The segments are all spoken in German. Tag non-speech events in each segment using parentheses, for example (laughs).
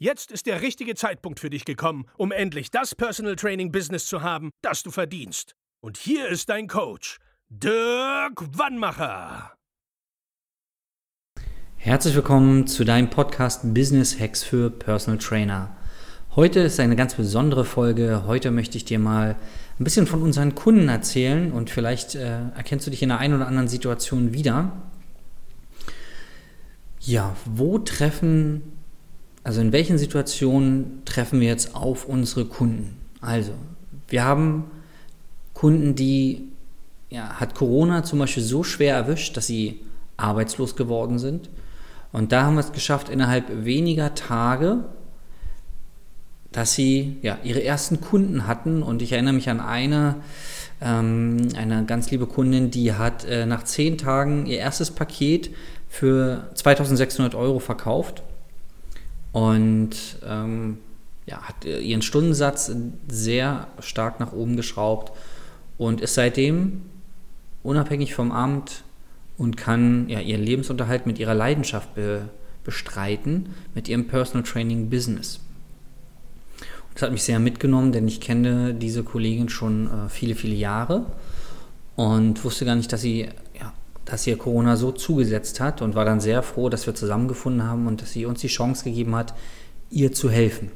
Jetzt ist der richtige Zeitpunkt für dich gekommen, um endlich das Personal Training Business zu haben, das du verdienst. Und hier ist dein Coach, Dirk Wannmacher. Herzlich willkommen zu deinem Podcast Business Hacks für Personal Trainer. Heute ist eine ganz besondere Folge. Heute möchte ich dir mal ein bisschen von unseren Kunden erzählen und vielleicht äh, erkennst du dich in der einen oder anderen Situation wieder. Ja, wo treffen also in welchen Situationen treffen wir jetzt auf unsere Kunden? Also, wir haben Kunden, die ja, hat Corona zum Beispiel so schwer erwischt, dass sie arbeitslos geworden sind. Und da haben wir es geschafft, innerhalb weniger Tage, dass sie ja, ihre ersten Kunden hatten. Und ich erinnere mich an eine, ähm, eine ganz liebe Kundin, die hat äh, nach zehn Tagen ihr erstes Paket für 2600 Euro verkauft und ähm, ja, hat ihren Stundensatz sehr stark nach oben geschraubt und ist seitdem unabhängig vom Amt und kann ja, ihren Lebensunterhalt mit ihrer Leidenschaft be bestreiten, mit ihrem Personal Training Business. das hat mich sehr mitgenommen, denn ich kenne diese Kollegin schon äh, viele, viele Jahre und wusste gar nicht, dass sie dass ihr Corona so zugesetzt hat und war dann sehr froh, dass wir zusammengefunden haben und dass sie uns die Chance gegeben hat, ihr zu helfen.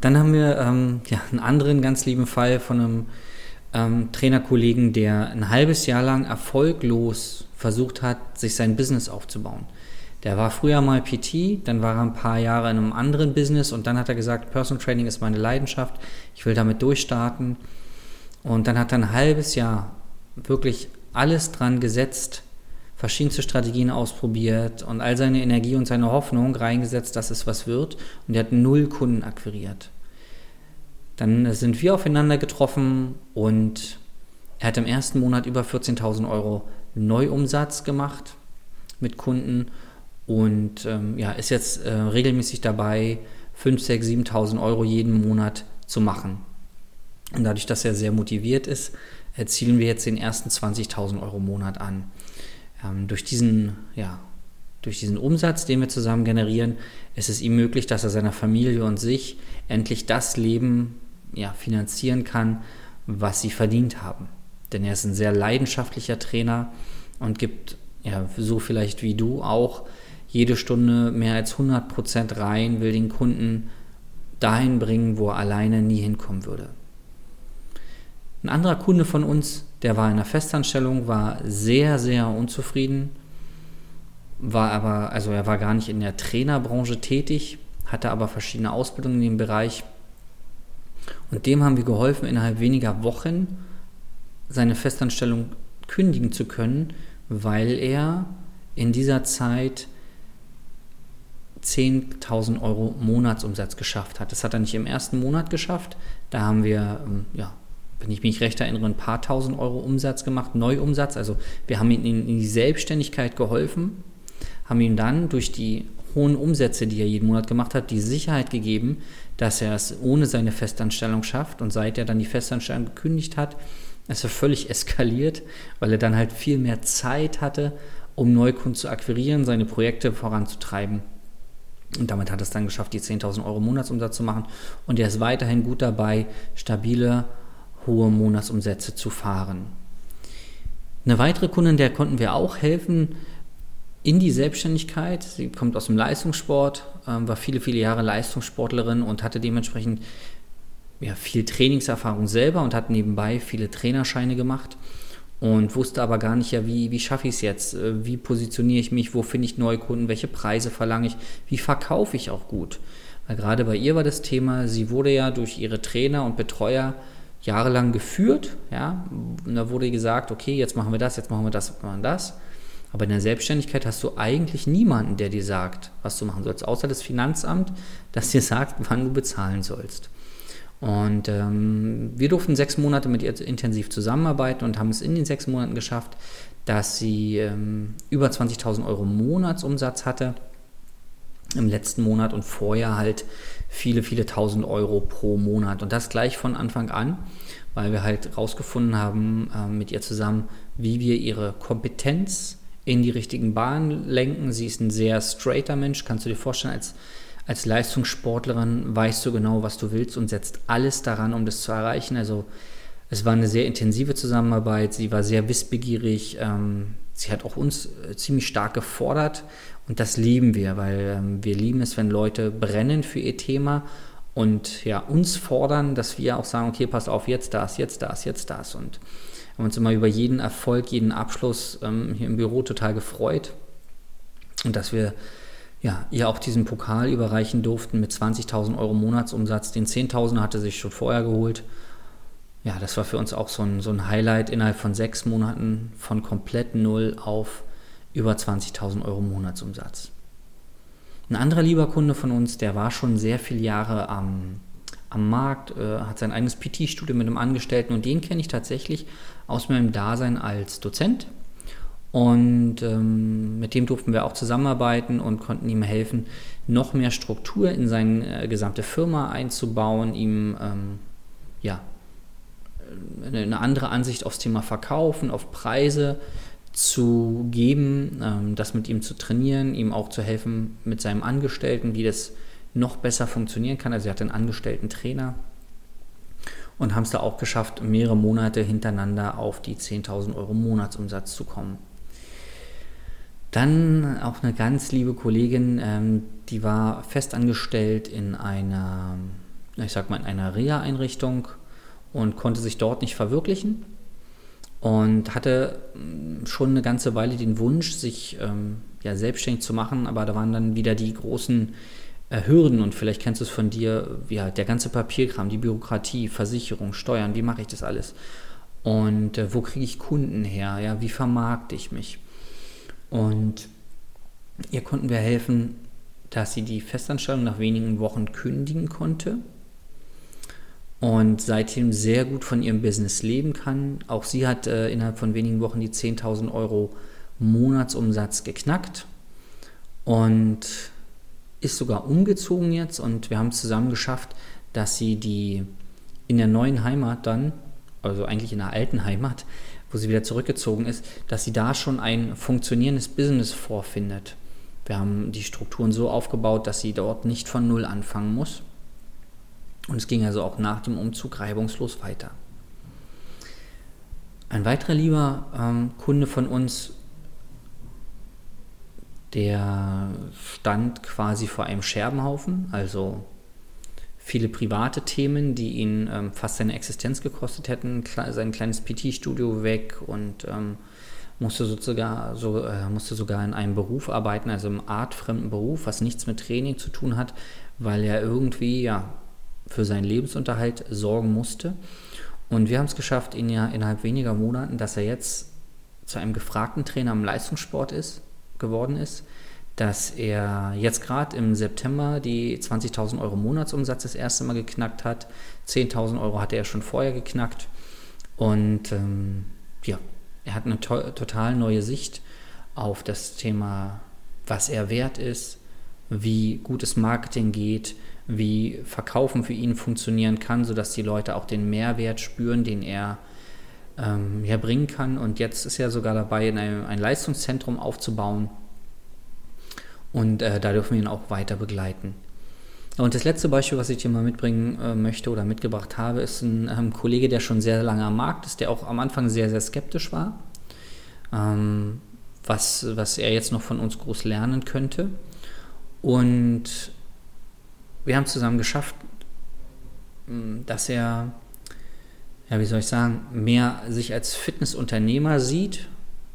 Dann haben wir ähm, ja, einen anderen ganz lieben Fall von einem ähm, Trainerkollegen, der ein halbes Jahr lang erfolglos versucht hat, sich sein Business aufzubauen. Der war früher mal PT, dann war er ein paar Jahre in einem anderen Business und dann hat er gesagt, Personal Training ist meine Leidenschaft, ich will damit durchstarten. Und dann hat er ein halbes Jahr wirklich alles dran gesetzt, verschiedenste Strategien ausprobiert und all seine Energie und seine Hoffnung reingesetzt, dass es was wird. Und er hat null Kunden akquiriert. Dann sind wir aufeinander getroffen und er hat im ersten Monat über 14.000 Euro Neuumsatz gemacht mit Kunden und ähm, ja, ist jetzt äh, regelmäßig dabei, 5, 6, 7.000 Euro jeden Monat zu machen. Und dadurch, dass er sehr motiviert ist, erzielen wir jetzt den ersten 20.000 Euro im Monat an. Ähm, durch, diesen, ja, durch diesen Umsatz, den wir zusammen generieren, ist es ihm möglich, dass er seiner Familie und sich endlich das Leben ja, finanzieren kann, was sie verdient haben. Denn er ist ein sehr leidenschaftlicher Trainer und gibt, ja, so vielleicht wie du auch, jede Stunde mehr als 100 Prozent rein, will den Kunden dahin bringen, wo er alleine nie hinkommen würde. Ein anderer Kunde von uns, der war in einer Festanstellung, war sehr, sehr unzufrieden, war aber, also er war gar nicht in der Trainerbranche tätig, hatte aber verschiedene Ausbildungen in dem Bereich. Und dem haben wir geholfen, innerhalb weniger Wochen seine Festanstellung kündigen zu können, weil er in dieser Zeit 10.000 Euro Monatsumsatz geschafft hat. Das hat er nicht im ersten Monat geschafft. Da haben wir ähm, ja, wenn ich mich recht erinnere, ein paar tausend Euro Umsatz gemacht, Neuumsatz. Also wir haben ihm in die Selbstständigkeit geholfen, haben ihm dann durch die hohen Umsätze, die er jeden Monat gemacht hat, die Sicherheit gegeben, dass er es ohne seine Festanstellung schafft. Und seit er dann die Festanstellung gekündigt hat, ist er völlig (laughs) eskaliert, weil er dann halt viel mehr Zeit hatte, um Neukunden zu akquirieren, seine Projekte voranzutreiben. Und damit hat er es dann geschafft, die 10.000 Euro Monatsumsatz zu machen. Und er ist weiterhin gut dabei, stabile hohe Monatsumsätze zu fahren. Eine weitere Kundin, der konnten wir auch helfen in die Selbstständigkeit. Sie kommt aus dem Leistungssport, ähm, war viele, viele Jahre Leistungssportlerin und hatte dementsprechend ja, viel Trainingserfahrung selber und hat nebenbei viele Trainerscheine gemacht und wusste aber gar nicht, ja, wie, wie schaffe ich es jetzt? Äh, wie positioniere ich mich? Wo finde ich neue Kunden? Welche Preise verlange ich? Wie verkaufe ich auch gut? Weil gerade bei ihr war das Thema, sie wurde ja durch ihre Trainer und Betreuer jahrelang geführt, ja, und da wurde gesagt, okay, jetzt machen wir das, jetzt machen wir das, jetzt machen wir das. Aber in der Selbstständigkeit hast du eigentlich niemanden, der dir sagt, was du machen sollst, außer das Finanzamt, das dir sagt, (laughs) wann du bezahlen sollst. Und ähm, wir durften sechs Monate mit ihr intensiv zusammenarbeiten und haben es in den sechs Monaten geschafft, dass sie ähm, über 20.000 Euro Monatsumsatz hatte im letzten Monat und vorher halt viele, viele tausend Euro pro Monat. Und das gleich von Anfang an, weil wir halt rausgefunden haben äh, mit ihr zusammen, wie wir ihre Kompetenz in die richtigen Bahnen lenken. Sie ist ein sehr straighter Mensch, kannst du dir vorstellen, als als Leistungssportlerin weißt du genau, was du willst und setzt alles daran, um das zu erreichen. Also es war eine sehr intensive Zusammenarbeit, sie war sehr wissbegierig, ähm, sie hat auch uns äh, ziemlich stark gefordert und das lieben wir, weil ähm, wir lieben es, wenn Leute brennen für ihr Thema und ja, uns fordern, dass wir auch sagen, okay, pass auf, jetzt das, jetzt das, jetzt das und haben uns immer über jeden Erfolg, jeden Abschluss ähm, hier im Büro total gefreut und dass wir ja, ihr auch diesen Pokal überreichen durften mit 20.000 Euro Monatsumsatz. Den 10.000 hatte sich schon vorher geholt. Ja, das war für uns auch so ein, so ein Highlight innerhalb von sechs Monaten von komplett null auf über 20.000 Euro Monatsumsatz. Ein anderer lieber Kunde von uns, der war schon sehr viele Jahre am, am Markt, äh, hat sein eigenes PT-Studio mit einem Angestellten und den kenne ich tatsächlich aus meinem Dasein als Dozent und ähm, mit dem durften wir auch zusammenarbeiten und konnten ihm helfen, noch mehr Struktur in seine äh, gesamte Firma einzubauen, ihm ähm, ja, eine, andere Ansicht aufs Thema Verkaufen, auf Preise zu geben, ähm, das mit ihm zu trainieren, ihm auch zu helfen mit seinem Angestellten, wie das noch besser funktionieren kann. Also er hat einen angestellten Trainer und haben es da auch geschafft, mehrere Monate hintereinander auf die 10.000 Euro Monatsumsatz zu kommen. Dann auch eine ganz liebe Kollegin, ähm, die war festangestellt in einer, ich sag mal, in einer Reha-Einrichtung und konnte sich dort nicht verwirklichen und hatte mm, schon eine ganze Weile den Wunsch, sich ähm, ja, selbstständig zu machen, aber da waren dann wieder die großen äh, Hürden und vielleicht kennst du es von dir, ja, der ganze Papierkram, die Bürokratie, Versicherung, Steuern, wie mache ich das alles? Und äh, wo kriege ich Kunden her? Ja, wie vermarkte ich mich? Und ihr konnten wir helfen, dass sie die Festanstellung nach wenigen Wochen kündigen konnte und seitdem sehr gut von ihrem Business leben kann. Auch sie hat äh, innerhalb von wenigen Wochen die 10.000 Euro Monatsumsatz geknackt und ist sogar umgezogen jetzt und wir haben es zusammen geschafft, dass sie die in der neuen Heimat dann, also eigentlich in der alten Heimat, wo sie wieder zurückgezogen ist, dass sie da schon ein funktionierendes Business vorfindet. Wir haben die Strukturen so aufgebaut, dass sie dort nicht von Null anfangen muss. Und es ging also auch nach dem Umzug reibungslos weiter. Ein weiterer lieber ähm, Kunde von uns, der stand quasi vor einem Scherbenhaufen, also viele private Themen, die ihn ähm, fast seine Existenz gekostet hätten. sein kleines PT-Studio weg und ähm, musste, sogar, so, äh, musste sogar in einem Beruf arbeiten, also im artfremden Beruf, was nichts mit Training zu tun hat, weil er irgendwie ja, für seinen Lebensunterhalt sorgen musste. Und wir haben es geschafft, ihn ja innerhalb weniger Monaten, dass er jetzt zu einem gefragten Trainer im Leistungssport ist, geworden ist dass er jetzt gerade im September die 20.000 Euro Monatsumsatz das erste Mal geknackt hat. 10.000 Euro hatte er schon vorher geknackt. Und ähm, ja, er hat eine to total neue Sicht auf das Thema, was er wert ist, wie gutes Marketing geht, wie Verkaufen für ihn funktionieren kann, sodass die Leute auch den Mehrwert spüren, den er ähm, ja, bringen kann. Und jetzt ist er sogar dabei, ein, ein Leistungszentrum aufzubauen und äh, da dürfen wir ihn auch weiter begleiten. Und das letzte Beispiel, was ich dir mal mitbringen äh, möchte oder mitgebracht habe, ist ein ähm, Kollege, der schon sehr lange am Markt ist, der auch am Anfang sehr, sehr skeptisch war. ähm, was, was er jetzt noch von uns groß lernen könnte. Und wir haben zusammen geschafft, dass er, ja, wie soll ich sagen, mehr sich als Fitnessunternehmer sieht.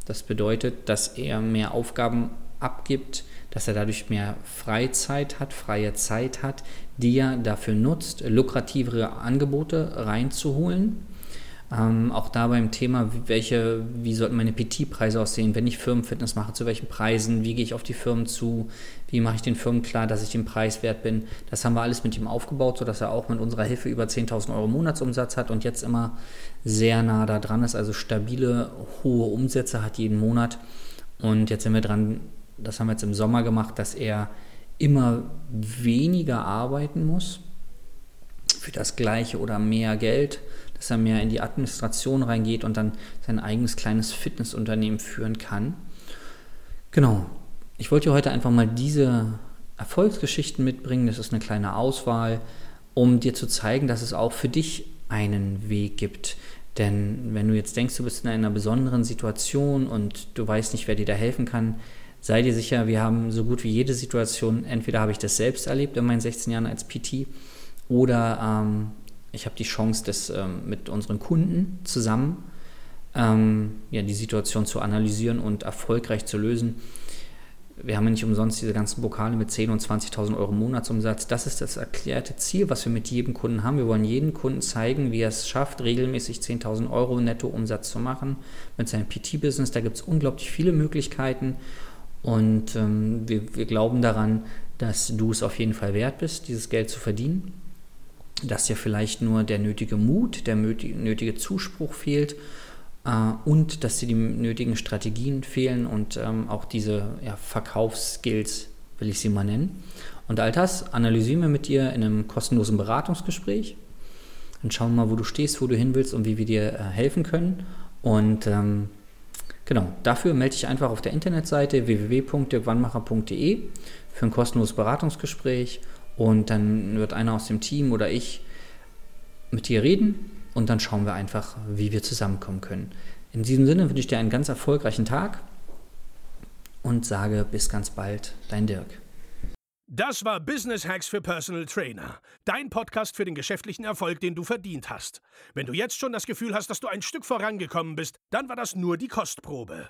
Das bedeutet, dass er mehr Aufgaben abgibt, dass er dadurch mehr Freizeit hat, freie Zeit hat, die er dafür nutzt, lukrativere Angebote reinzuholen. Ähm, auch da beim Thema, welche, wie sollten meine PT-Preise aussehen, wenn ich Firmenfitness mache, zu welchen Preisen, wie gehe ich auf die Firmen zu, wie mache ich den Firmen klar, dass ich den Preis wert bin. Das haben wir alles mit ihm aufgebaut, sodass er auch mit unserer Hilfe über 10.000 Euro Monatsumsatz hat und jetzt immer sehr nah da dran ist, also stabile, hohe Umsätze hat jeden Monat. Und jetzt sind wir dran, das haben wir jetzt im Sommer gemacht, dass er immer weniger arbeiten muss für das gleiche oder mehr Geld dass er mehr in die Administration reingeht und dann sein eigenes kleines Fitnessunternehmen führen kann. Genau. Ich wollte heute einfach mal diese Erfolgsgeschichten mitbringen. Das ist eine kleine Auswahl, um dir zu zeigen, dass es auch für dich einen Weg gibt. Denn wenn du jetzt denkst, du bist in einer besonderen Situation und du weißt nicht, wer dir da helfen kann, sei dir sicher, wir haben so gut wie jede Situation, entweder habe ich das selbst erlebt in meinen 16 Jahren als PT oder ähm, ich habe die Chance, das ähm, mit unseren Kunden zusammen ähm, ja, die Situation zu analysieren und erfolgreich zu lösen. Wir haben ja nicht umsonst diese ganzen Pokale mit 10.000 und 20.000 Euro Monatsumsatz. Das ist das erklärte Ziel, was wir mit jedem Kunden haben. Wir wollen jedem Kunden zeigen, wie er es schafft, regelmäßig 10.000 Euro Nettoumsatz zu machen mit seinem PT-Business. Da gibt es unglaublich viele Möglichkeiten und ähm, wir, wir glauben daran, dass du es auf jeden Fall wert bist, dieses Geld zu verdienen dass dir vielleicht nur der nötige Mut, der nötige Zuspruch fehlt äh, und dass dir die nötigen Strategien fehlen und ähm, auch diese ja, Verkaufsskills, will ich sie mal nennen. Und all das analysieren wir mit dir in einem kostenlosen Beratungsgespräch. Dann schauen wir mal, wo du stehst, wo du hin willst und wie wir dir äh, helfen können. Und ähm, genau, dafür melde dich einfach auf der Internetseite www.dirkwannmacher.de für ein kostenloses Beratungsgespräch und dann wird einer aus dem Team oder ich mit dir reden und dann schauen wir einfach, wie wir zusammenkommen können. In diesem Sinne wünsche ich dir einen ganz erfolgreichen Tag und sage bis ganz bald, dein Dirk. Das war Business Hacks für Personal Trainer. Dein Podcast für den geschäftlichen Erfolg, den du verdient hast. Wenn du jetzt schon das Gefühl hast, dass du ein Stück vorangekommen bist, dann war das nur die Kostprobe.